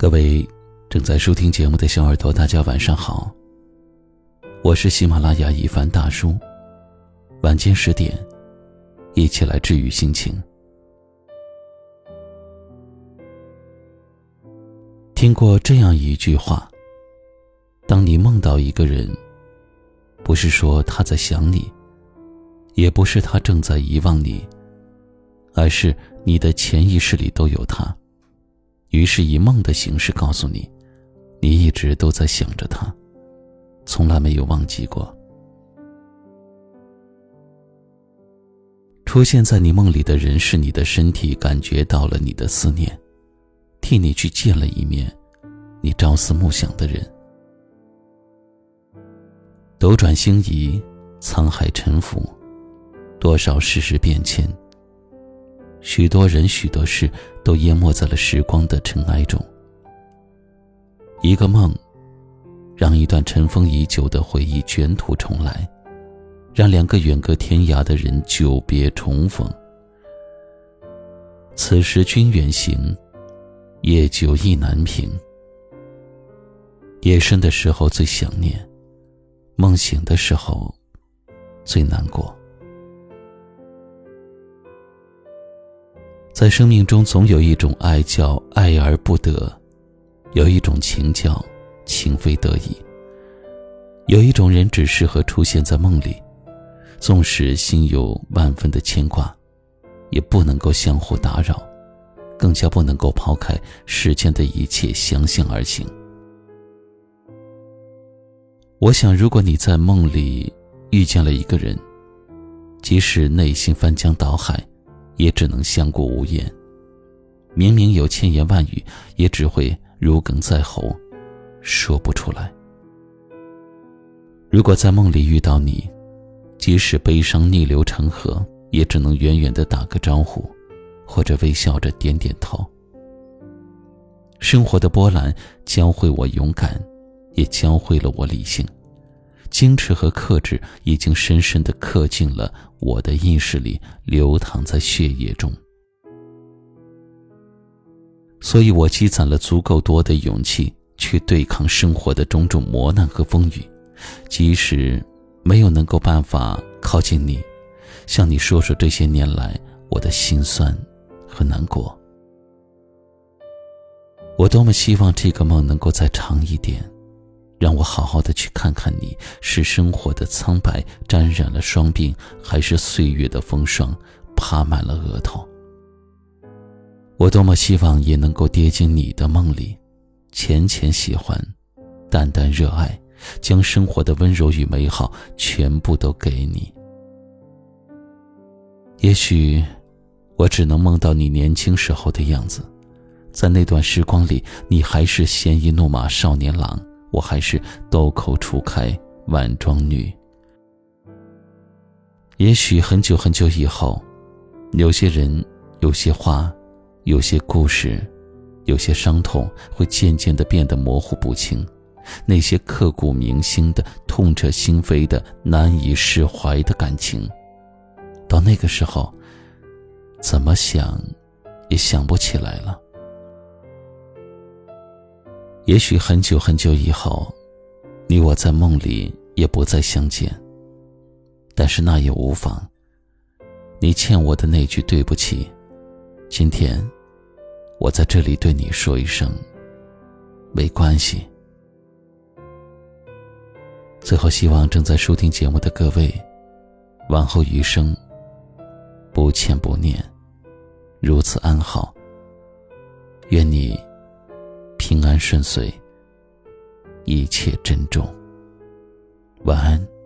各位正在收听节目的小耳朵，大家晚上好。我是喜马拉雅一凡大叔。晚间十点，一起来治愈心情。听过这样一句话：当你梦到一个人，不是说他在想你，也不是他正在遗忘你，而是你的潜意识里都有他。于是以梦的形式告诉你，你一直都在想着他，从来没有忘记过。出现在你梦里的人是你的身体感觉到了你的思念，替你去见了一面你朝思暮想的人。斗转星移，沧海沉浮，多少世事变迁。许多人、许多事都淹没在了时光的尘埃中。一个梦，让一段尘封已久的回忆卷土重来，让两个远隔天涯的人久别重逢。此时君远行，夜久意难平。夜深的时候最想念，梦醒的时候最难过。在生命中，总有一种爱叫爱而不得，有一种情叫情非得已。有一种人只适合出现在梦里，纵使心有万分的牵挂，也不能够相互打扰，更加不能够抛开世间的一切，相向而行。我想，如果你在梦里遇见了一个人，即使内心翻江倒海。也只能相顾无言。明明有千言万语，也只会如鲠在喉，说不出来。如果在梦里遇到你，即使悲伤逆流成河，也只能远远的打个招呼，或者微笑着点点头。生活的波澜教会我勇敢，也教会了我理性。矜持和克制已经深深的刻进了我的意识里，流淌在血液中。所以我积攒了足够多的勇气去对抗生活的种种磨难和风雨，即使没有能够办法靠近你，向你说说这些年来我的心酸和难过。我多么希望这个梦能够再长一点。让我好好的去看看你，是生活的苍白沾染了双鬓，还是岁月的风霜爬满了额头？我多么希望也能够跌进你的梦里，浅浅喜欢，淡淡热爱，将生活的温柔与美好全部都给你。也许，我只能梦到你年轻时候的样子，在那段时光里，你还是鲜衣怒马少年郎。我还是豆蔻初开晚妆女。也许很久很久以后，有些人、有些话、有些故事、有些伤痛，会渐渐的变得模糊不清。那些刻骨铭心的、痛彻心扉的、难以释怀的感情，到那个时候，怎么想，也想不起来了。也许很久很久以后，你我在梦里也不再相见。但是那也无妨。你欠我的那句对不起，今天，我在这里对你说一声，没关系。最后，希望正在收听节目的各位，往后余生，不欠不念，如此安好。顺遂，一切珍重。晚安。